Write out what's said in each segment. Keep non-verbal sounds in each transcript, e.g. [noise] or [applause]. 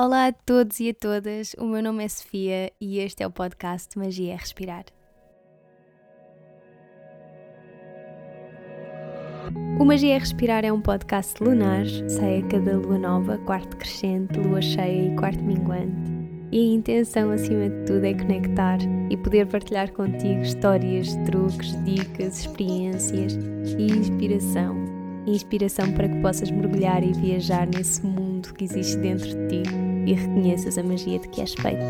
Olá a todos e a todas, o meu nome é Sofia e este é o podcast Magia é Respirar. O Magia é Respirar é um podcast lunar, sai a cada lua nova, quarto crescente, lua cheia e quarto minguante. E a intenção, acima de tudo, é conectar e poder partilhar contigo histórias, truques, dicas, experiências e inspiração. Inspiração para que possas mergulhar e viajar nesse mundo que existe dentro de ti e reconheças a magia de que és feito.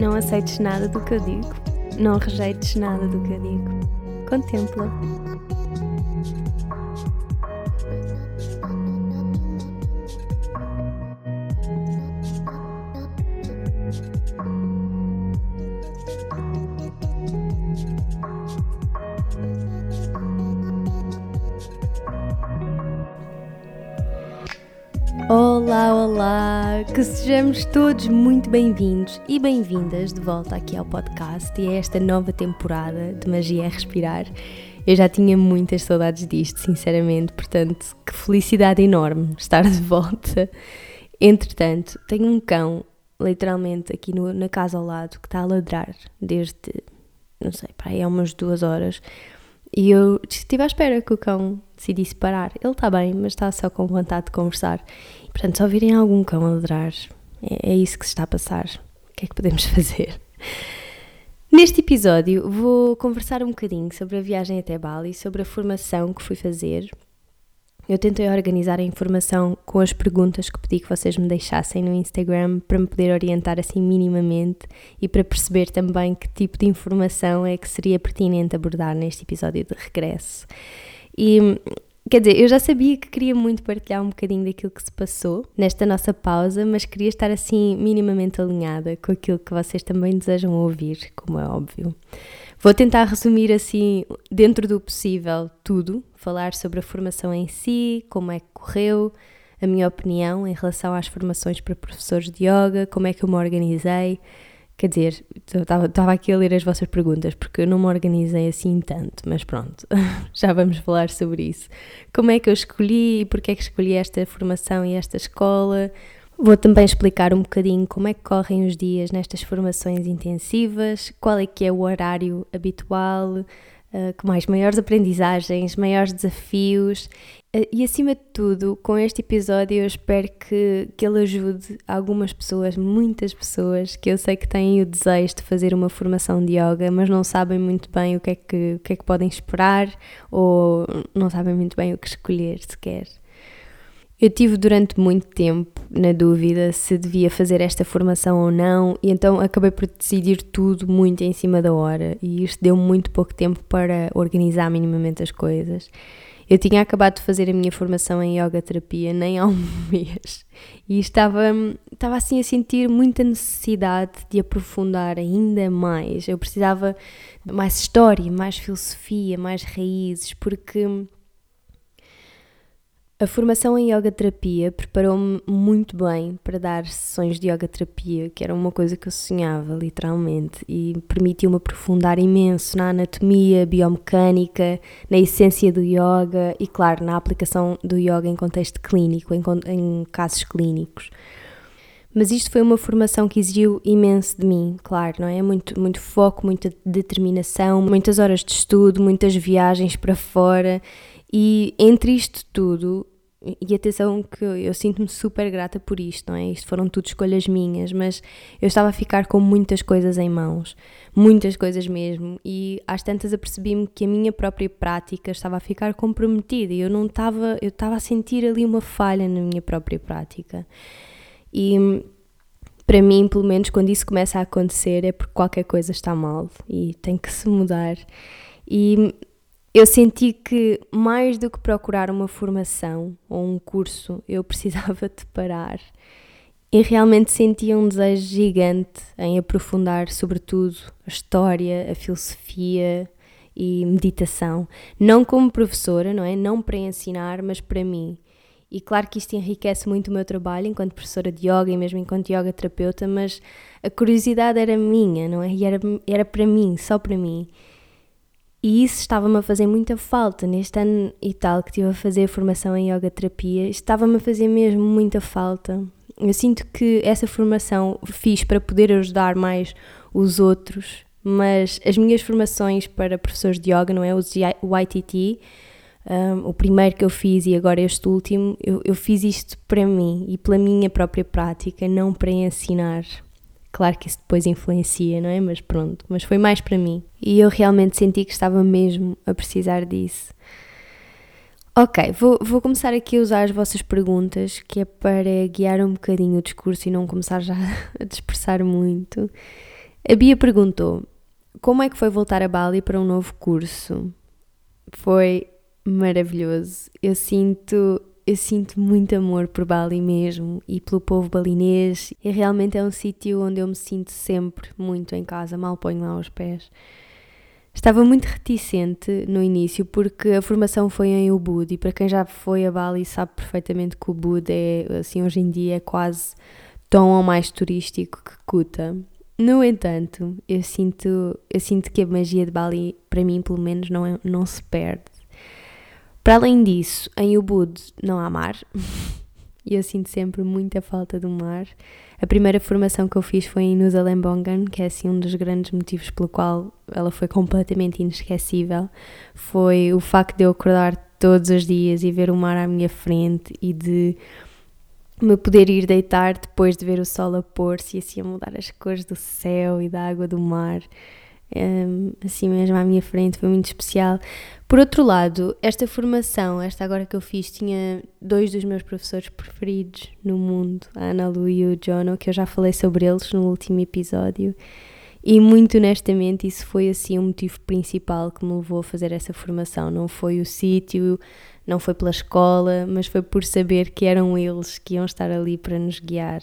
Não aceites nada do que eu digo, não rejeites nada do que eu digo. Contempla. Que sejamos todos muito bem-vindos e bem-vindas de volta aqui ao podcast e a esta nova temporada de Magia a Respirar. Eu já tinha muitas saudades disto, sinceramente, portanto, que felicidade enorme estar de volta. Entretanto, tenho um cão, literalmente, aqui no, na casa ao lado, que está a ladrar desde, não sei, para aí há umas duas horas. E eu estive à espera que o cão decidisse parar. Ele está bem, mas está só com vontade de conversar. Portanto, se ouvirem algum cão a ladrar, é, é isso que se está a passar. O que é que podemos [laughs] fazer? Neste episódio vou conversar um bocadinho sobre a viagem até Bali, sobre a formação que fui fazer eu tentei organizar a informação com as perguntas que pedi que vocês me deixassem no Instagram para me poder orientar assim minimamente e para perceber também que tipo de informação é que seria pertinente abordar neste episódio de regresso. E Quer dizer, eu já sabia que queria muito partilhar um bocadinho daquilo que se passou nesta nossa pausa, mas queria estar assim minimamente alinhada com aquilo que vocês também desejam ouvir, como é óbvio. Vou tentar resumir assim, dentro do possível, tudo, falar sobre a formação em si, como é que correu, a minha opinião em relação às formações para professores de yoga, como é que eu me organizei. Quer dizer, estava aqui a ler as vossas perguntas porque eu não me organizei assim tanto, mas pronto, [laughs] já vamos falar sobre isso. Como é que eu escolhi e porque é que escolhi esta formação e esta escola, Vou também explicar um bocadinho como é que correm os dias nestas formações intensivas, qual é que é o horário habitual, uh, com mais maiores aprendizagens, maiores desafios e acima de tudo, com este episódio eu espero que, que ele ajude algumas pessoas, muitas pessoas, que eu sei que têm o desejo de fazer uma formação de yoga, mas não sabem muito bem o que é que, o que, é que podem esperar ou não sabem muito bem o que escolher sequer. Eu tive durante muito tempo na dúvida se devia fazer esta formação ou não, e então acabei por decidir tudo muito em cima da hora, e isto deu muito pouco tempo para organizar minimamente as coisas. Eu tinha acabado de fazer a minha formação em yoga terapia nem há um [laughs] mês e estava, estava assim a sentir muita necessidade de aprofundar ainda mais. Eu precisava de mais história, mais filosofia, mais raízes, porque a formação em yoga terapia preparou-me muito bem para dar sessões de yoga terapia, que era uma coisa que eu sonhava, literalmente, e permitiu-me aprofundar imenso na anatomia, biomecânica, na essência do yoga e, claro, na aplicação do yoga em contexto clínico, em, em casos clínicos. Mas isto foi uma formação que exigiu imenso de mim, claro, não é? Muito, muito foco, muita determinação, muitas horas de estudo, muitas viagens para fora e entre isto tudo, e atenção que eu, eu sinto-me super grata por isto, não é? Isto foram tudo escolhas minhas, mas eu estava a ficar com muitas coisas em mãos, muitas coisas mesmo, e às tantas apercebi-me que a minha própria prática estava a ficar comprometida e eu não estava, eu estava a sentir ali uma falha na minha própria prática. E para mim, pelo menos, quando isso começa a acontecer é porque qualquer coisa está mal e tem que se mudar. E eu senti que mais do que procurar uma formação ou um curso, eu [laughs] precisava de parar. E realmente sentia um desejo gigante em aprofundar, sobretudo, a história, a filosofia e meditação. Não como professora, não é? Não para ensinar, mas para mim. E claro que isto enriquece muito o meu trabalho enquanto professora de yoga e mesmo enquanto yoga terapeuta, mas a curiosidade era minha, não é? E era, era para mim, só para mim. E isso estava-me a fazer muita falta neste ano e tal que estive a fazer a formação em yoga terapia, estava-me a fazer mesmo muita falta. Eu sinto que essa formação fiz para poder ajudar mais os outros, mas as minhas formações para professores de yoga, não é? Os YTT, um, o primeiro que eu fiz e agora este último, eu, eu fiz isto para mim e pela minha própria prática, não para ensinar. Claro que isso depois influencia, não é? Mas pronto, mas foi mais para mim. E eu realmente senti que estava mesmo a precisar disso. Ok, vou, vou começar aqui a usar as vossas perguntas, que é para guiar um bocadinho o discurso e não começar já [laughs] a dispersar muito. A Bia perguntou: como é que foi voltar a Bali para um novo curso? Foi maravilhoso. Eu sinto, eu sinto muito amor por Bali mesmo e pelo povo balinês. E realmente é um sítio onde eu me sinto sempre muito em casa, mal ponho lá os pés. Estava muito reticente no início porque a formação foi em Ubud e para quem já foi a Bali sabe perfeitamente que Ubud é, assim, hoje em dia é quase tão ou mais turístico que Kuta. No entanto, eu sinto, eu sinto que a magia de Bali, para mim pelo menos, não, é, não se perde. Para além disso, em Ubud não há mar [laughs] e eu sinto sempre muita falta do mar. A primeira formação que eu fiz foi em Nusa Lembongan, que é assim um dos grandes motivos pelo qual ela foi completamente inesquecível. Foi o facto de eu acordar todos os dias e ver o mar à minha frente e de me poder ir deitar depois de ver o sol a pôr-se e assim a mudar as cores do céu e da água do mar. Assim mesmo à minha frente, foi muito especial. Por outro lado, esta formação, esta agora que eu fiz, tinha dois dos meus professores preferidos no mundo, a Ana Lu e o Jono, que eu já falei sobre eles no último episódio. E muito honestamente, isso foi assim o motivo principal que me levou a fazer essa formação. Não foi o sítio, não foi pela escola, mas foi por saber que eram eles que iam estar ali para nos guiar.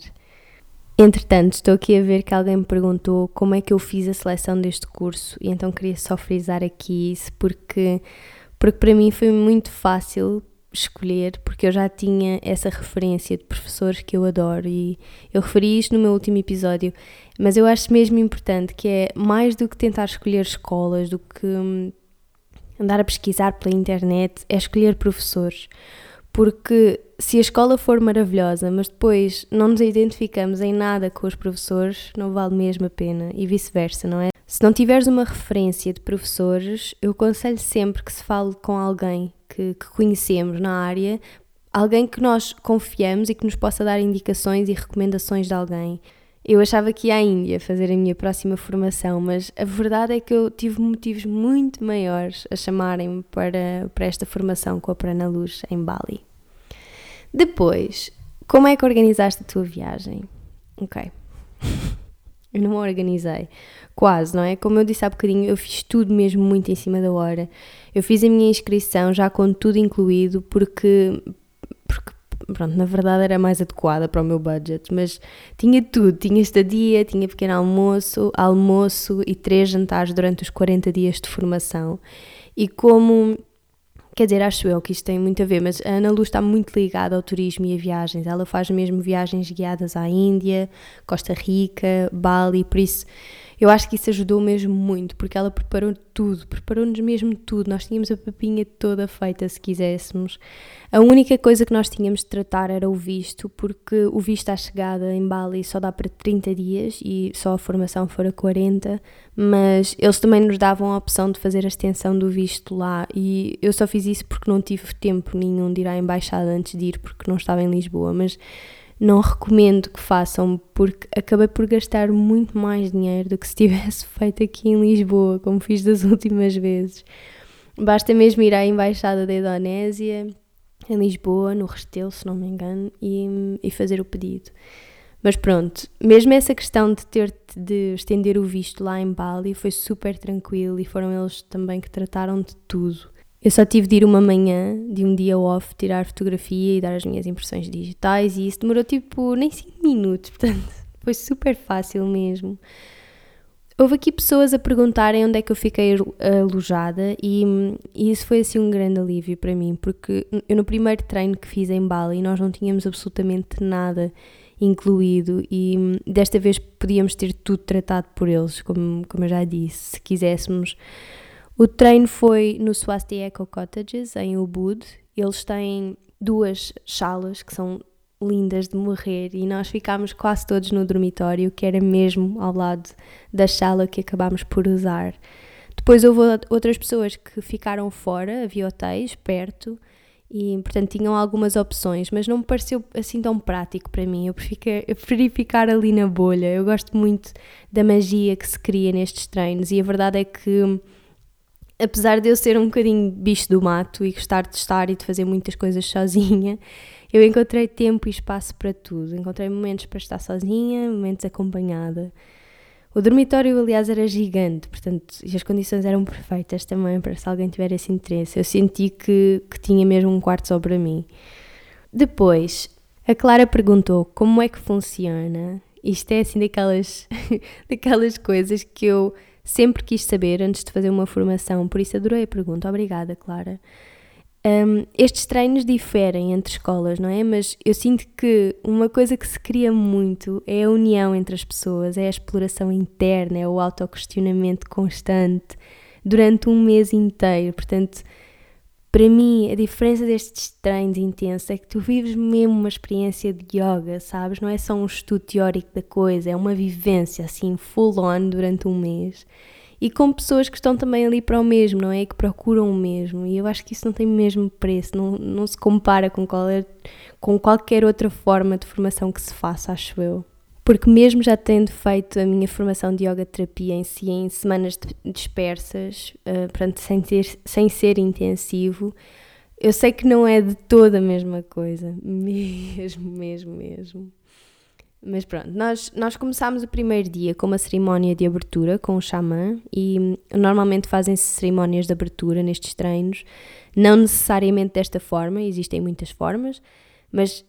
Entretanto, estou aqui a ver que alguém me perguntou como é que eu fiz a seleção deste curso e então queria só frisar aqui isso porque, porque para mim foi muito fácil escolher porque eu já tinha essa referência de professores que eu adoro e eu referi isto no meu último episódio, mas eu acho mesmo importante que é mais do que tentar escolher escolas, do que hum, andar a pesquisar pela internet, é escolher professores porque se a escola for maravilhosa, mas depois não nos identificamos em nada com os professores, não vale mesmo a pena e vice-versa, não é? Se não tiveres uma referência de professores, eu aconselho sempre que se fale com alguém que, que conhecemos na área, alguém que nós confiamos e que nos possa dar indicações e recomendações de alguém. Eu achava que ia à Índia fazer a minha próxima formação, mas a verdade é que eu tive motivos muito maiores a chamarem-me para, para esta formação com a Prana Luz em Bali. Depois, como é que organizaste a tua viagem? Ok. [laughs] eu não a organizei. Quase, não é? Como eu disse há bocadinho, eu fiz tudo mesmo muito em cima da hora. Eu fiz a minha inscrição já com tudo incluído, porque, porque pronto, na verdade era mais adequada para o meu budget, mas tinha tudo, tinha estadia, tinha pequeno almoço, almoço e três jantares durante os 40 dias de formação. E como Quer dizer, acho eu que isto tem muito a ver, mas a Ana Luz está muito ligada ao turismo e a viagens. Ela faz mesmo viagens guiadas à Índia, Costa Rica, Bali, por isso eu acho que isso ajudou mesmo muito, porque ela preparou tudo, preparou-nos mesmo tudo. Nós tínhamos a papinha toda feita se quiséssemos. A única coisa que nós tínhamos de tratar era o visto, porque o visto à chegada em Bali só dá para 30 dias e só a formação fora 40, mas eles também nos davam a opção de fazer a extensão do visto lá e eu só fiz isso porque não tive tempo nenhum de ir à embaixada antes de ir, porque não estava em Lisboa, mas não recomendo que façam porque acabei por gastar muito mais dinheiro do que se tivesse [laughs] feito aqui em Lisboa, como fiz das [laughs] últimas vezes. Basta mesmo ir à Embaixada da Indonésia, em Lisboa, no Restelo, se não me engano, e, e fazer o pedido. Mas pronto, mesmo essa questão de ter de estender o visto lá em Bali foi super tranquilo e foram eles também que trataram de tudo. Eu só tive de ir uma manhã de um dia off, tirar fotografia e dar as minhas impressões digitais e isso demorou tipo nem 5 minutos, [laughs] portanto foi super fácil mesmo. Houve aqui pessoas a perguntarem onde é que eu fiquei alojada e, e, isso foi assim um grande alívio para mim, porque eu no primeiro treino que fiz em Bali nós não tínhamos absolutamente nada incluído e desta vez podíamos ter tudo tratado por eles, como, como eu já disse, se quiséssemos o treino foi no Swasti Eco Cottages, em Ubud. Eles têm duas salas que são lindas de morrer e nós ficámos quase todos no dormitório, que era mesmo ao lado da sala que acabámos por usar. Depois houve outras pessoas que ficaram fora, havia hotéis perto e, portanto, tinham algumas opções, mas não me pareceu assim tão prático para mim. Eu preferi, ficar ali na bolha. Eu gosto muito da magia que se cria nestes treinos e a verdade é que apesar de eu ser um bocadinho bicho do mato e gostar de estar e de fazer muitas coisas sozinha, [laughs] eu encontrei tempo e espaço para tudo. Encontrei momentos para estar sozinha, momentos acompanhada. O dormitório, aliás, era gigante, portanto, e as condições eram perfeitas também para se alguém tiver esse interesse. Eu senti que, que tinha mesmo um quarto só para mim. Depois, a Clara perguntou como é que funciona. Isto é assim daquelas, [laughs] daquelas coisas que eu sempre quis saber antes de fazer uma formação, por isso adorei a pergunta. Obrigada, Clara. Um, estes treinos diferem entre escolas, não é? Mas eu sinto que uma coisa que se cria muito é a união entre as pessoas, é a exploração interna, é o autoquestionamento constante durante um mês inteiro. Portanto, para mim, a diferença destes treinos intensos é que tu vives mesmo uma experiência de yoga, sabes? Não é só um estudo teórico da coisa, é uma vivência assim, full on durante um mês e com pessoas que estão também ali para o mesmo, não é? Que procuram o mesmo. E eu acho que isso não tem mesmo preço, não, não se compara com, qual é, com qualquer outra forma de formação que se faça, acho eu. Porque mesmo já tendo feito a minha formação de yoga terapia em si em semanas dispersas, uh, sem, ter, sem ser intensivo, eu sei que não é de toda a mesma coisa. [laughs] Mesmo, mesmo, mesmo. Mas pronto, nós, nós começámos o primeiro dia com uma cerimónia de abertura com o xamã e normalmente fazem-se cerimónias de abertura nestes treinos, não necessariamente desta forma, existem muitas formas, mas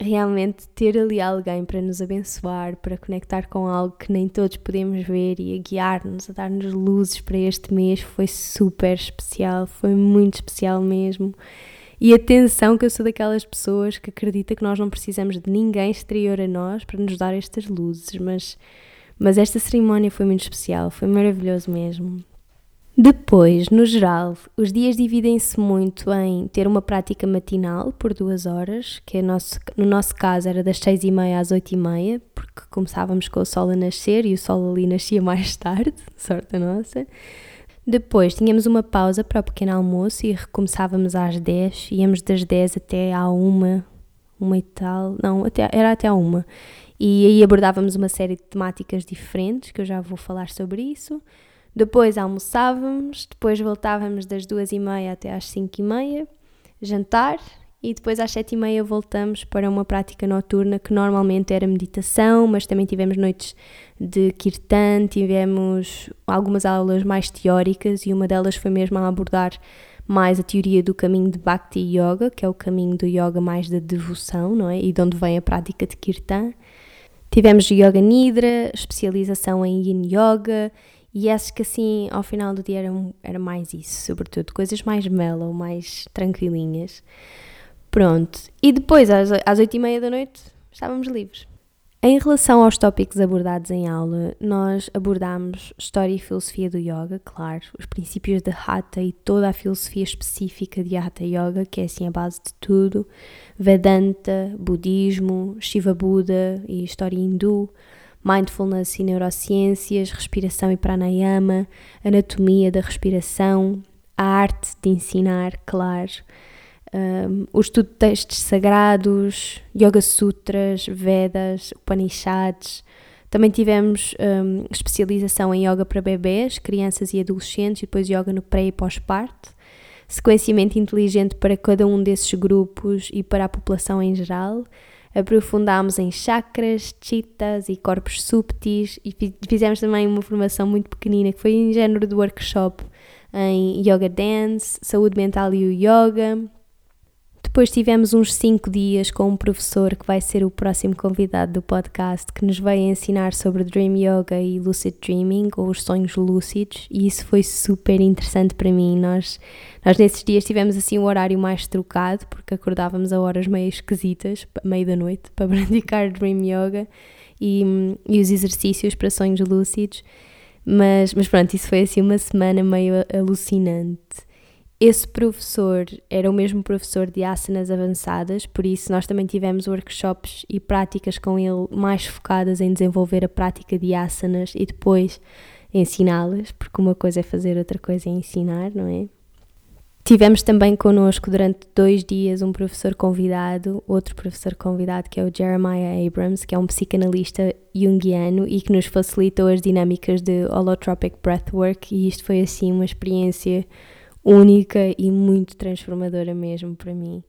realmente ter ali alguém para nos abençoar, para conectar com algo que nem todos podemos ver e a guiar-nos, a dar-nos luzes para este mês foi super especial, foi muito especial mesmo. E atenção que eu sou daquelas pessoas que acredita que nós não precisamos de ninguém exterior a nós para nos dar estas luzes, mas, mas esta cerimónia foi muito especial, foi maravilhoso mesmo. Depois, no geral, os dias dividem-se muito em ter uma prática matinal por duas horas, que é nosso, no nosso caso era das seis e meia às oito e meia, porque começávamos com o sol a nascer e o sol ali nascia mais tarde, [laughs] sorte a nossa. Depois tínhamos uma pausa para o pequeno almoço e recomeçávamos às 10, íamos das 10 até à 1, uma e tal, não, até, era até à 1. E aí abordávamos uma série de temáticas diferentes, que eu já vou falar sobre isso. Depois almoçávamos, depois voltávamos das 2 e meia até às 5 e meia, jantar, e depois às sete e meia voltamos para uma prática noturna que normalmente era meditação, mas também tivemos noites de kirtan, tivemos algumas aulas mais teóricas e uma delas foi mesmo a abordar mais a teoria do caminho de Bhakti Yoga, que é o caminho do yoga mais da devoção, não é? E de onde vem a prática de kirtan. Tivemos Yoga Nidra, especialização em Yin Yoga e acho que assim ao final do dia era, era mais isso, sobretudo coisas mais mellow, mais tranquilinhas. Pronto. E depois, às, às 8 e meia da noite, estávamos livres. Em relação aos tópicos abordados em aula, nós abordámos História e Filosofia do Yoga, claro, os princípios de Hatha e toda a filosofia específica de Hatha Yoga, que é assim a base de tudo, Vedanta, Budismo, Shiva Buda e História Hindu, Mindfulness e Neurociências, Respiração e Pranayama, Anatomia da Respiração, a arte de ensinar, claro, um, o estudo de textos sagrados, Yoga Sutras, Vedas, Upanishads. Também tivemos um, especialização em yoga para bebês, crianças e adolescentes, e depois yoga no pré e pós-parto. Sequenciamento inteligente para cada um desses grupos e para a população em geral. Aprofundámos em chakras, chitas e corpos súpteis e fizemos também uma formação muito pequenina que foi em género de workshop em yoga dance, saúde mental e o yoga, depois tivemos uns 5 dias com um professor que vai ser o próximo convidado do podcast, que nos vai ensinar sobre Dream Yoga e Lucid Dreaming, ou os sonhos lúcidos, e isso foi super interessante para mim. Nós, nós nesses dias tivemos assim um horário mais trocado, porque acordávamos a horas meio esquisitas, meio da noite, [laughs] para praticar Dream Yoga e, e os exercícios para sonhos lúcidos. Mas, mas pronto, isso foi assim uma semana meio alucinante. Esse professor era o mesmo professor de asanas avançadas, por isso nós também tivemos workshops e práticas com ele mais focadas em desenvolver a prática de asanas e depois ensiná-las, porque uma coisa é fazer, outra coisa é ensinar, não é? Tivemos também connosco durante dois dias um professor convidado, outro professor convidado que é o Jeremiah Abrams, que é um psicanalista junguiano e que nos facilitou as dinâmicas de holotropic breathwork e isto foi assim uma experiência única e muito transformadora mesmo para mim.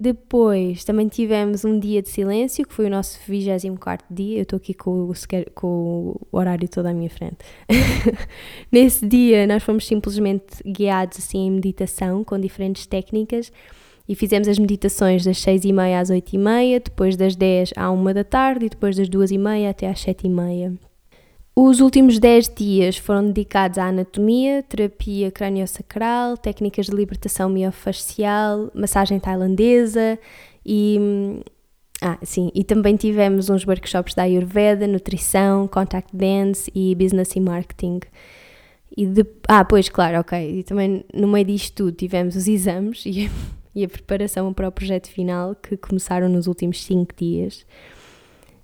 Depois também tivemos um dia de silêncio, que foi o nosso 24 dia. Eu estou aqui com o, com o horário todo à minha frente. [laughs] Nesse dia, nós fomos simplesmente guiados assim em meditação com diferentes técnicas e fizemos as meditações das 6 e meia às 8 e meia, depois das 10 à 1 da tarde e depois das 2 e meia até às 7 e meia. Os últimos 10 dias foram dedicados à anatomia, terapia craniosacral, técnicas de libertação miofascial, massagem tailandesa e. Ah, sim, e também tivemos uns workshops da Ayurveda, nutrição, contact dance e business e marketing. E de, ah, pois, claro, ok. E também no meio disto tudo tivemos os exames [laughs] e e a preparação para o projeto final que começaram nos últimos 5 dias.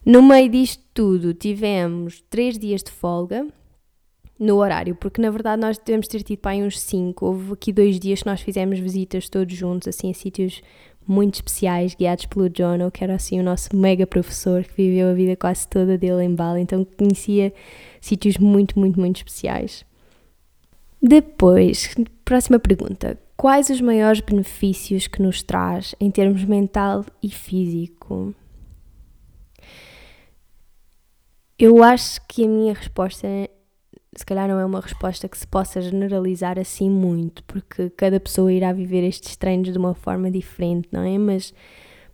No meio disto tudo, tivemos três dias de folga no horário, porque na verdade nós devemos ter tido para uns cinco. Houve aqui dois dias que nós fizemos visitas todos juntos, assim, a sítios muito especiais, guiados pelo Jono, que era assim o nosso mega professor que viveu a vida quase toda dele em Bali, então conhecia sítios muito, muito, muito especiais. Depois, próxima pergunta. Quais os maiores benefícios que nos traz em termos mental e físico? Eu acho que a minha resposta, se calhar, não é uma resposta que se possa generalizar assim muito, porque cada pessoa irá viver estes treinos de uma forma diferente, não é? Mas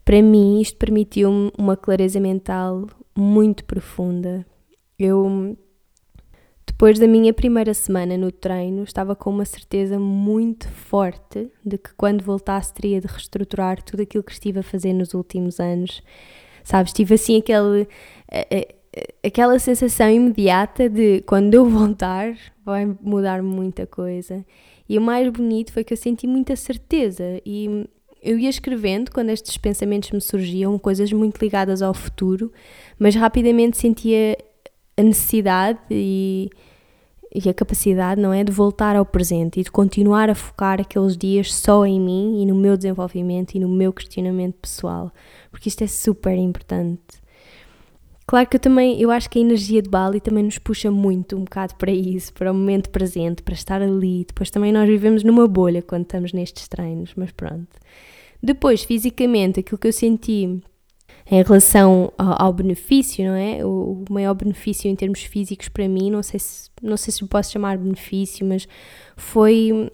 para mim, isto permitiu-me uma clareza mental muito profunda. Eu, depois da minha primeira semana no treino, estava com uma certeza muito forte de que quando voltasse teria de reestruturar tudo aquilo que estive a fazer nos últimos anos. Sabes, tive assim aquele eh, eh, aquela sensação imediata de quando eu voltar vai mudar muita coisa. E o mais bonito foi que eu senti muita certeza e eu ia escrevendo quando estes pensamentos me surgiam, coisas muito ligadas ao futuro, mas rapidamente sentia a necessidade e, e a capacidade, não é, de voltar ao presente e de continuar a focar aqueles dias só em mim e no meu desenvolvimento e no meu questionamento pessoal, porque isto é super importante. Claro que eu também, eu acho que a energia de Bali também nos puxa muito um bocado para isso, para o momento presente, para estar ali. Depois também nós vivemos numa bolha quando estamos nestes treinos, mas pronto. Depois, fisicamente, aquilo que eu senti em relação ao, ao benefício, não é? O, o, maior benefício em termos físicos para mim, não sei se não sei se posso chamar benefício, mas foi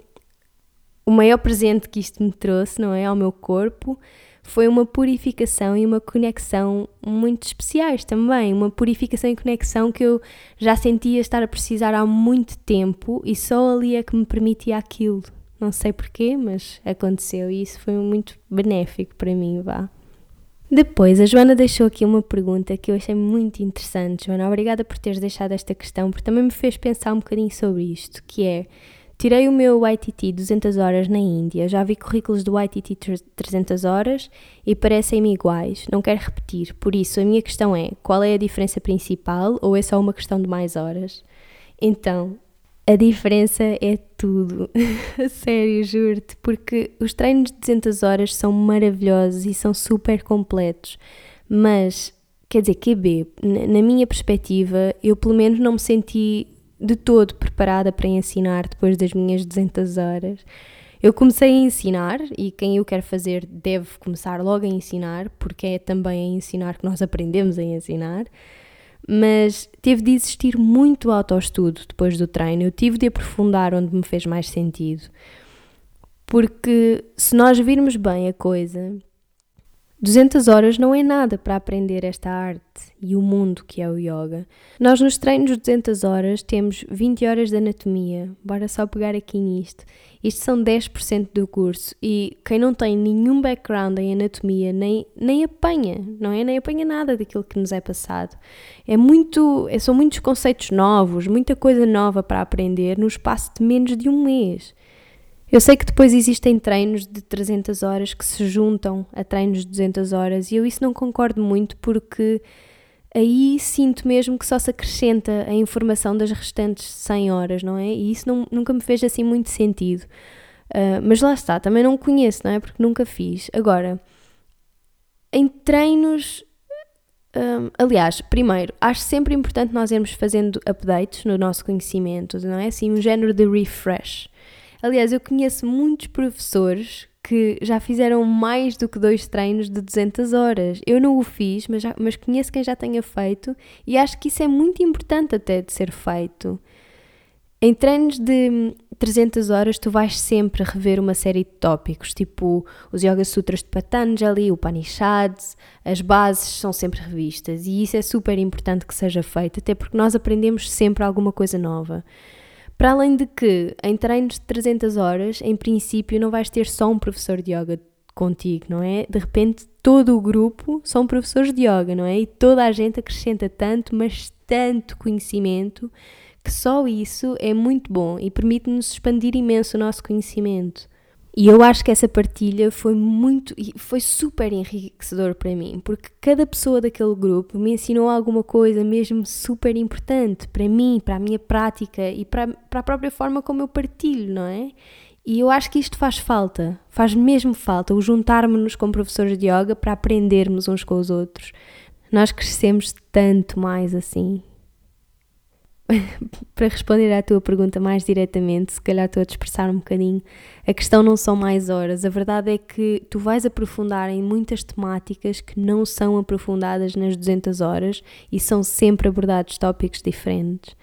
o maior presente que isto me trouxe, não é, ao meu corpo foi uma purificação e uma conexão muito especiais também. Uma purificação e conexão que eu já sentia estar a precisar há muito tempo e só ali é que me permitia aquilo. Não sei porquê, mas aconteceu e isso foi muito benéfico para mim, vá. Depois, a Joana deixou aqui uma pergunta que eu achei muito interessante. Joana, obrigada por teres deixado esta questão, porque também me fez pensar um bocadinho sobre isto, que é Tirei o meu YTT 200 horas na Índia, já vi currículos do YTT 300 horas e parecem-me iguais, não quero repetir, por isso a minha questão é, qual é a diferença principal ou é só uma questão de mais horas? Então, a diferença é tudo, [laughs] sério, juro-te, porque os treinos de 200 horas são maravilhosos e são super completos, mas, quer dizer, QB, na minha perspectiva, eu pelo menos não me senti de todo preparada para ensinar depois das minhas 200 horas. Eu comecei a ensinar e quem eu quero fazer deve começar logo a ensinar, porque é também a ensinar que nós aprendemos a ensinar. Mas teve de existir muito autoestudo depois do treino. Eu tive de aprofundar onde me fez mais sentido. Porque se nós virmos bem a coisa, 200 horas não é nada para aprender esta arte e o mundo que é o yoga. Nós nos treinos de 200 horas temos 20 horas de anatomia, bora só pegar aqui nisto. Isto são 10% do curso e quem não tem nenhum background em anatomia nem, nem apanha, não é? Nem apanha nada daquilo que nos é passado. É muito, é, são muitos conceitos novos, muita coisa nova para aprender no espaço de menos de um mês. Eu sei que depois existem treinos de 300 horas que se juntam a treinos de 200 horas e eu isso não concordo muito porque aí sinto mesmo que só se acrescenta a informação das restantes 100 horas, não é? E isso não, nunca me fez assim muito sentido. Uh, mas lá está, também não conheço, não é? Porque nunca fiz. Agora, em treinos. Um, aliás, primeiro, acho sempre importante nós irmos fazendo updates no nosso conhecimento, não é? Assim, um género de refresh. Aliás, eu conheço muitos professores que já fizeram mais do que dois treinos de 200 horas. Eu não o fiz, mas, já, mas conheço quem já tenha feito e acho que isso é muito importante até de ser feito. Em treinos de 300 horas, tu vais sempre rever uma série de tópicos, tipo os Yoga Sutras de Patanjali, o Upanishads, as bases são sempre revistas e isso é super importante que seja feito, até porque nós aprendemos sempre alguma coisa nova. Para além de que, em treinos de 300 horas, em princípio, não vais ter só um professor de yoga contigo, não é? De repente, todo o grupo são professores de yoga, não é? E toda a gente acrescenta tanto, mas tanto conhecimento, que só isso é muito bom e permite-nos expandir imenso o nosso conhecimento. E eu acho que essa partilha foi muito, foi super enriquecedor para mim, porque cada pessoa daquele grupo me ensinou alguma coisa mesmo super importante para mim, para a minha prática e para, para a própria forma como eu partilho, não é? E eu acho que isto faz falta, faz mesmo falta, o juntarmos-nos com professores de yoga para aprendermos uns com os outros. Nós crescemos tanto mais assim. [laughs] para responder à tua pergunta mais diretamente, se calhar estou a dispersar um bocadinho, a questão não são mais horas. A verdade é que tu vais aprofundar em muitas temáticas que não são aprofundadas nas 200 horas e são sempre abordados tópicos diferentes.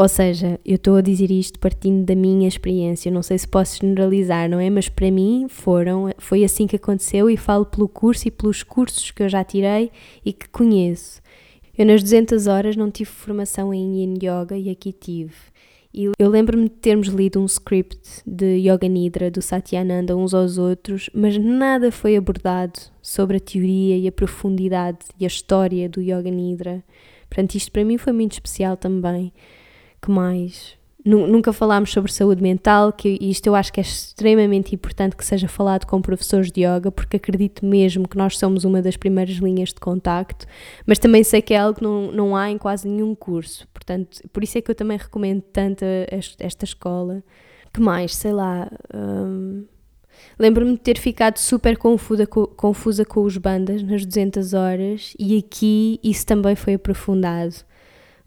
Ou seja, eu estou a dizer isto partindo da minha experiência, não sei se posso generalizar, não é? Mas para mim foram, foi assim que aconteceu e falo pelo curso e pelos cursos que eu já tirei e que conheço. Eu nas 200 horas não tive formação em Yin Yoga e aqui tive. E eu lembro-me de termos lido um script de Yoga Nidra do Satyananda uns aos outros, mas nada foi abordado sobre a teoria e a profundidade e a história do Yoga Nidra. Portanto, isto para mim foi muito especial também. Que mais? Nunca falámos sobre saúde mental, que isto eu acho que é extremamente importante que seja falado com professores de yoga, porque acredito mesmo que nós somos uma das primeiras linhas de contacto, mas também sei que é algo que não, não há em quase nenhum curso, portanto, por isso é que eu também recomendo tanto esta escola. Que mais? Sei lá. Hum, Lembro-me de ter ficado super confusa, confusa com os bandas nas 200 horas e aqui isso também foi aprofundado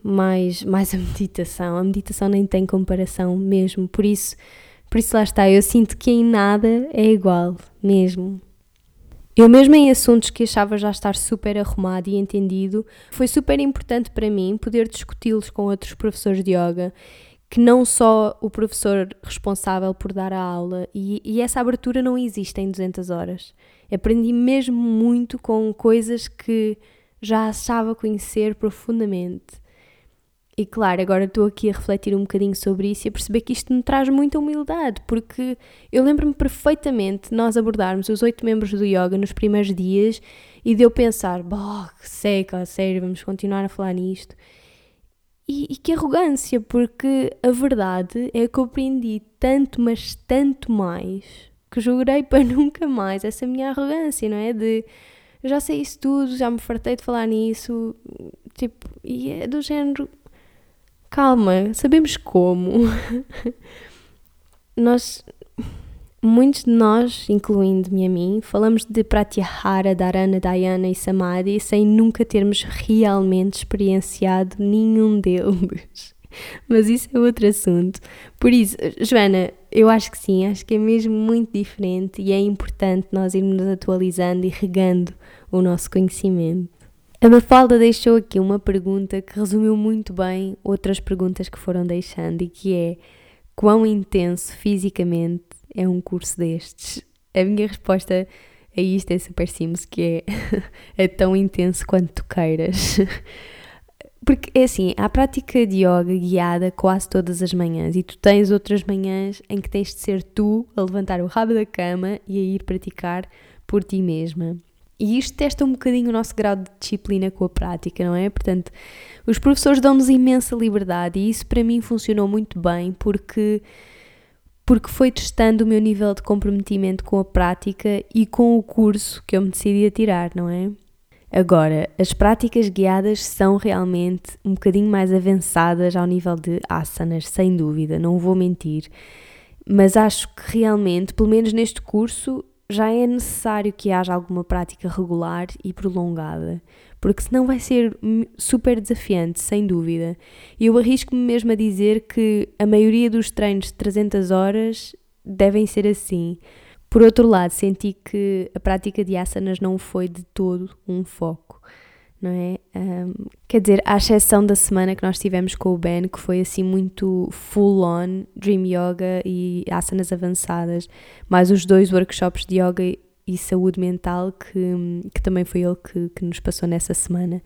mais, mais a meditação. A meditação nem tem comparação mesmo, por isso, por isso lá está, eu sinto que em nada é igual, mesmo. Eu mesmo em assuntos que achava já estar super arrumado e entendido, foi super importante para mim poder discuti-los com outros professores de yoga, que não só o professor responsável por dar a aula, e, e essa abertura não existe em 200 horas. Aprendi mesmo muito com coisas que já achava conhecer profundamente. E claro, agora estou aqui a refletir um bocadinho sobre isso e a perceber que isto me traz muita humildade, porque eu lembro-me perfeitamente nós abordarmos os oito membros do yoga nos primeiros dias e de eu pensar, bah, que seca, sério, vamos continuar a falar nisto. E, e, que arrogância, porque a verdade é que eu aprendi tanto, mas tanto mais, que jurei para [laughs] nunca mais essa minha arrogância, não é? De já sei isso tudo, já me fartei de falar nisso, tipo, e é do género calma, sabemos como. [laughs] nós, muitos de nós, incluindo-me a mim, falamos de Pratyahara, Dharana, Dhyana e Samadhi sem nunca termos realmente experienciado nenhum deles. [laughs] Mas isso é outro assunto. Por isso, Joana, eu acho que sim, acho que é mesmo muito diferente e é importante nós irmos atualizando e regando o nosso conhecimento. A Mafalda deixou aqui uma pergunta que resumiu muito bem outras perguntas que foram deixando e que é quão intenso fisicamente é um curso destes? A minha resposta a isto é super simples, que é, [laughs] é tão intenso quanto tu queiras. [laughs] Porque é assim, há prática de yoga guiada quase todas as manhãs e tu tens outras manhãs em que tens de ser tu a levantar o rabo da cama e a ir praticar por ti mesma. E isto testa um bocadinho o nosso grau de disciplina com a prática, não é? Portanto, os professores dão-nos imensa liberdade e isso para mim funcionou muito bem porque porque foi testando o meu nível de comprometimento com a prática e com o curso que eu me decidi a tirar, não é? Agora, as práticas guiadas são realmente um bocadinho mais avançadas ao nível de asanas, sem dúvida, não vou mentir. Mas acho que realmente, pelo menos neste curso, já é necessário que haja alguma prática regular e prolongada, porque senão vai ser super desafiante, sem dúvida. E eu arrisco-me mesmo a dizer que a maioria dos treinos de 300 horas devem ser assim. Por outro lado, senti que a prática de asanas não foi de todo um foco não é? Um, quer dizer, à exceção da semana que nós tivemos com o Ben, que foi assim muito full on, Dream Yoga e asanas avançadas, mais os dois workshops de yoga e saúde mental que, que também foi ele que, que nos passou nessa semana.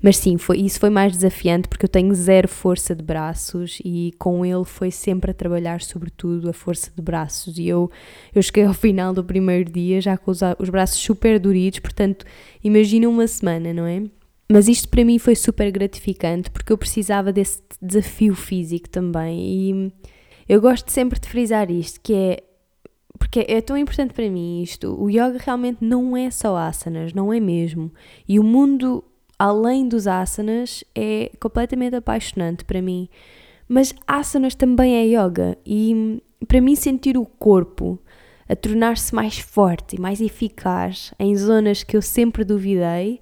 Mas sim, foi, isso foi mais desafiante porque eu tenho zero força de braços e com ele foi sempre a trabalhar sobretudo a força de braços e eu, eu cheguei ao final do primeiro dia já com os, os braços super doridos, portanto imagina uma semana, não é? Mas isto para mim foi super gratificante porque eu precisava desse desafio físico também e eu gosto sempre de frisar isto, que é porque é tão importante para mim isto. O yoga realmente não é só asanas, não é mesmo. E o mundo além dos asanas é completamente apaixonante para mim. Mas asanas também é yoga e para mim sentir o corpo a tornar-se mais forte e mais eficaz em zonas que eu sempre duvidei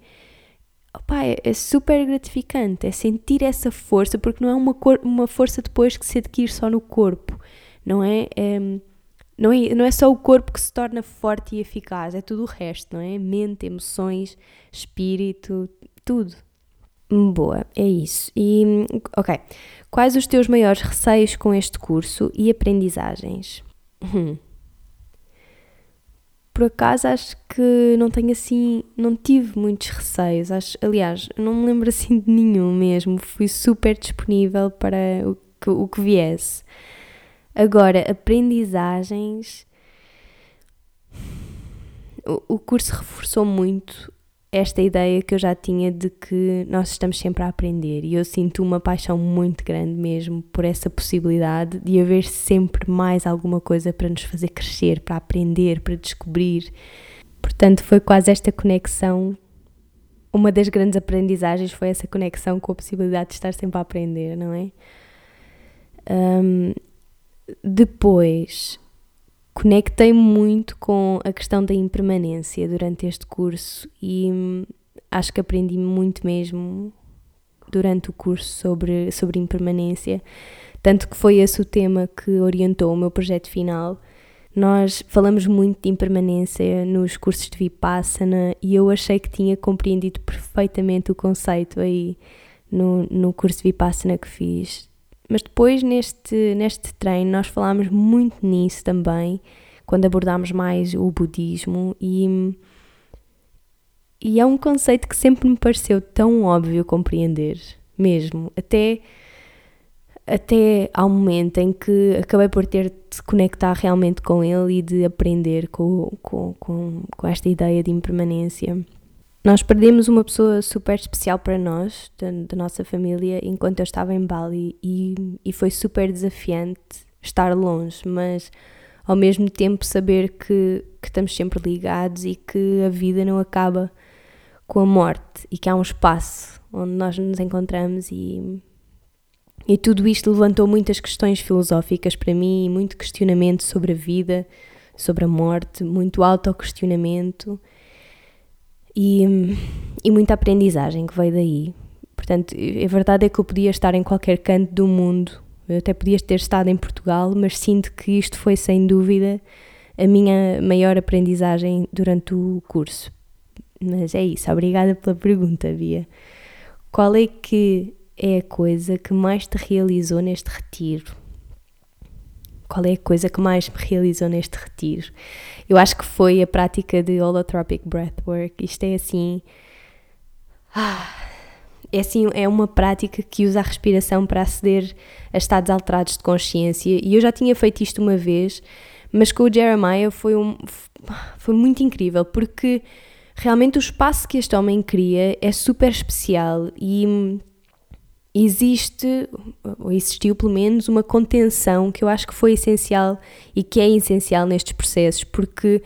opa, é, é, super gratificante, é sentir essa força, porque não é uma, cor, uma força depois que se adquire só no corpo, não é? é? não é? Não é só o corpo que se torna forte e eficaz, é tudo o resto, não é? Mente, emoções, espírito, tudo. Boa, é isso. E, ok, quais os teus maiores receios com este curso e aprendizagens? Hum por acaso acho que não tenho assim, não tive muitos receios. Acho, aliás, não me lembro assim de nenhum mesmo. Fui super disponível para o que, o que viesse. Agora, aprendizagens. O, o curso reforçou muito esta ideia que eu já tinha de que nós estamos sempre a aprender e eu sinto uma paixão muito grande mesmo por essa possibilidade de haver sempre mais alguma coisa para nos fazer crescer, para aprender, para descobrir. Portanto, foi quase esta conexão. Uma das grandes aprendizagens foi essa conexão com a possibilidade de estar sempre a aprender, não é? Um, depois, conectei muito com a questão da impermanência durante este curso e hum, acho que aprendi muito mesmo durante o curso sobre, sobre impermanência, tanto que foi esse o tema que orientou o meu projeto final. Nós falamos muito de impermanência nos cursos de Vipassana e eu achei que tinha compreendido perfeitamente o conceito aí no, no curso de Vipassana que fiz. Mas depois, neste, neste treino, nós falámos muito nisso também, quando abordámos mais o budismo, e, e é um conceito que sempre me pareceu tão óbvio compreender, mesmo. Até, até ao momento em que acabei por ter de conectar realmente com ele e de aprender com, com, com, com esta ideia de impermanência. Nós perdemos uma pessoa super especial para nós, da, da, nossa família, enquanto eu estava em Bali e, e foi super desafiante estar longe, mas ao mesmo tempo saber que, que estamos sempre ligados e que a vida não acaba com a morte e que há um espaço onde nós nos encontramos e, e tudo isto levantou muitas questões filosóficas para mim e muito questionamento sobre a vida, sobre a morte, muito autoquestionamento. questionamento e, e muita aprendizagem que veio daí. Portanto, a verdade é que eu podia estar em qualquer canto do mundo, eu até podia ter estado em Portugal, mas sinto que isto foi sem dúvida a minha maior aprendizagem durante o curso. Mas é isso, obrigada pela pergunta, Bia. Qual é que é a coisa que mais te realizou neste retiro? Qual é a coisa que mais me realizou neste retiro? Eu acho que foi a prática de holotropic breathwork. Isto é assim. Ah, é assim, é uma prática que usa a respiração para aceder a estados alterados de consciência. E eu já tinha feito isto uma vez, mas com o Jeremiah foi, um, foi muito incrível, porque realmente o espaço que este homem cria é super especial e existe, ou existiu pelo menos, uma contenção que eu acho que foi essencial e que é essencial nestes processos, porque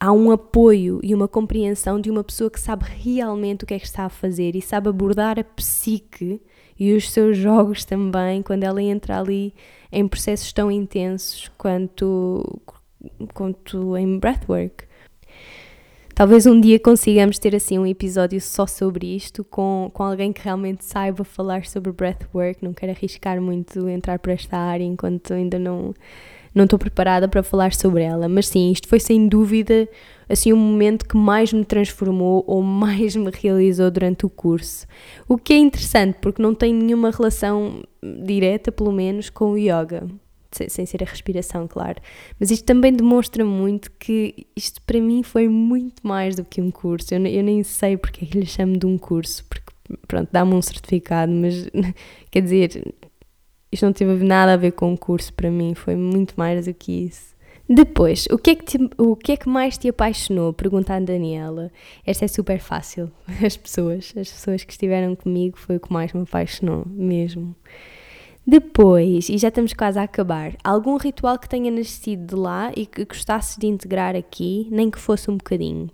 há um apoio e uma compreensão de uma pessoa que sabe realmente o que é que está a fazer e sabe abordar a psique e os seus jogos também quando ela entra ali em processos tão intensos quanto, quanto em breathwork. Talvez um dia consigamos ter assim um episódio só sobre isto, com, com alguém que realmente saiba falar sobre breathwork. Não quero arriscar muito entrar por esta área enquanto ainda não não estou preparada para falar sobre ela. Mas sim, isto foi sem dúvida assim o um momento que mais me transformou ou mais me realizou durante o curso. O que é interessante porque não tem nenhuma relação direta, pelo menos, com o yoga sem ser a respiração, claro. Mas isto também demonstra muito que isto para mim foi muito mais do que um curso. Eu, eu nem sei porque é que lhe chamo de um curso, porque pronto, dá-me um certificado, mas [laughs] quer dizer, isto não teve nada a ver com o curso para mim, foi muito mais do que isso. Depois, o que, é que te, o que é que mais te apaixonou? Pergunta a Daniela. Esta é super fácil. [laughs] As pessoas, as pessoas que estiveram comigo foi o que mais me apaixonou, mesmo. Depois, e já estamos quase a acabar, algum ritual que tenha nascido de lá e que gostasses de integrar aqui, nem que fosse um bocadinho?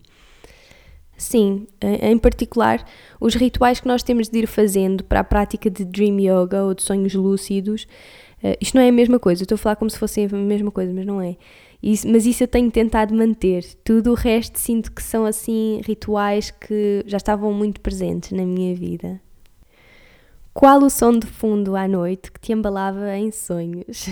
Sim, em particular, os rituais que nós temos de ir fazendo para a prática de Dream Yoga ou de sonhos lúcidos. Uh, isto não é a mesma coisa, estou a falar como se fosse a mesma coisa, mas não é. Isso, mas isso eu tenho tentado manter. Tudo o resto sinto que são assim rituais que já estavam muito presentes na minha vida. Qual o som de fundo à noite que te embalava em sonhos?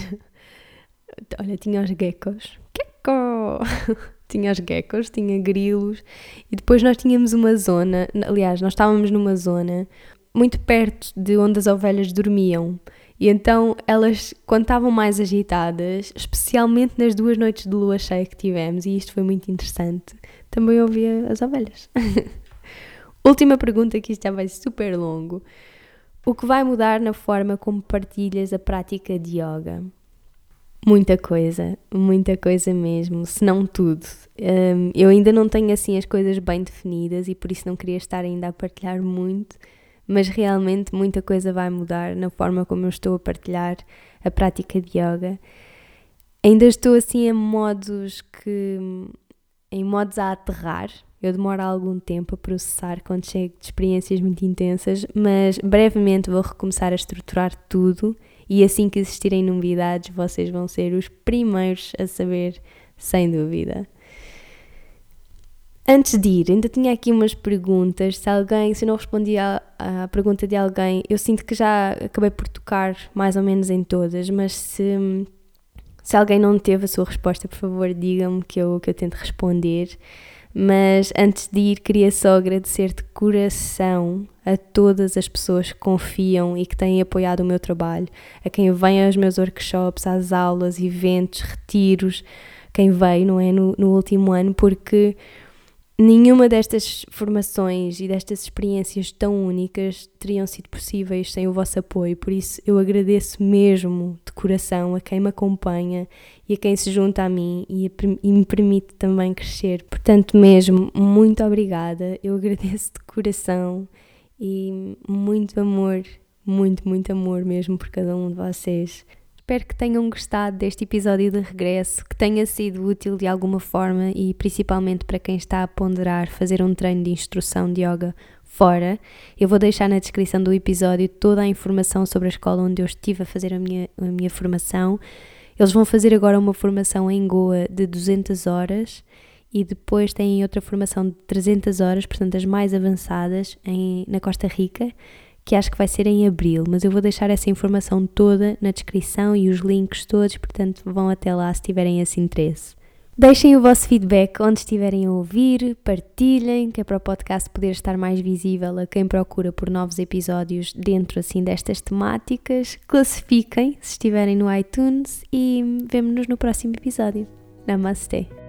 [laughs] Olha, tinha os geckos. Gecko! [laughs] tinha os geckos, tinha grilos e depois nós tínhamos uma zona, aliás, nós estávamos numa zona muito perto de onde as ovelhas dormiam. E então elas, quando estavam mais agitadas, especialmente nas duas noites de lua cheia que tivemos, e isto foi muito interessante, também ouvia as ovelhas. [laughs] Última pergunta, que isto já vai super longo. O que vai mudar na forma como partilhas a prática de yoga? Muita coisa, muita coisa mesmo, se não tudo. Um, eu ainda não tenho assim as coisas bem definidas e por isso não queria estar ainda a partilhar muito, mas realmente muita coisa vai mudar na forma como eu estou a partilhar a prática de yoga. Ainda estou assim em modos que em modos a aterrar, eu demoro algum tempo a processar quando chego de experiências muito intensas, mas brevemente vou recomeçar a estruturar tudo e assim que existirem novidades, vocês vão ser os primeiros a saber, sem dúvida. Antes de ir, ainda tinha aqui umas perguntas. Se alguém, se eu não respondi à, pergunta de alguém, eu sinto que já acabei por tocar mais ou menos em todas, mas se, se alguém não teve a sua resposta, por favor, diga-me que eu, que eu tento responder. Mas antes de ir, queria só agradecer de coração a todas as pessoas que confiam e que têm apoiado o meu trabalho, a quem vem aos meus workshops, às aulas, eventos, retiros, quem veio, não é, no, no último ano, porque Nenhuma destas formações e destas experiências tão únicas teriam sido possíveis sem o vosso apoio, por isso eu agradeço mesmo de coração a quem me acompanha e a quem se junta a mim e, a, e me permite também crescer. Portanto, mesmo, muito obrigada, eu agradeço de coração e muito amor, muito, muito amor mesmo por cada um de vocês. Espero que tenham gostado deste episódio de regresso, que tenha sido útil de alguma forma e principalmente para quem está a ponderar fazer um treino de instrução de yoga fora. Eu vou deixar na descrição do episódio toda a informação sobre a escola onde eu estive a fazer a minha, a minha formação. Eles vão fazer agora uma formação em Goa de 200 horas e depois têm outra formação de 300 horas, portanto as mais avançadas, em, na Costa Rica que acho que vai ser em abril, mas eu vou deixar essa informação toda na descrição e os links todos, portanto vão até lá se tiverem esse interesse. Deixem o vosso feedback onde estiverem a ouvir, partilhem, que é para o podcast poder estar mais visível a quem procura por novos episódios dentro assim destas temáticas. Classifiquem se estiverem no iTunes e vemo-nos no próximo episódio. Namastê!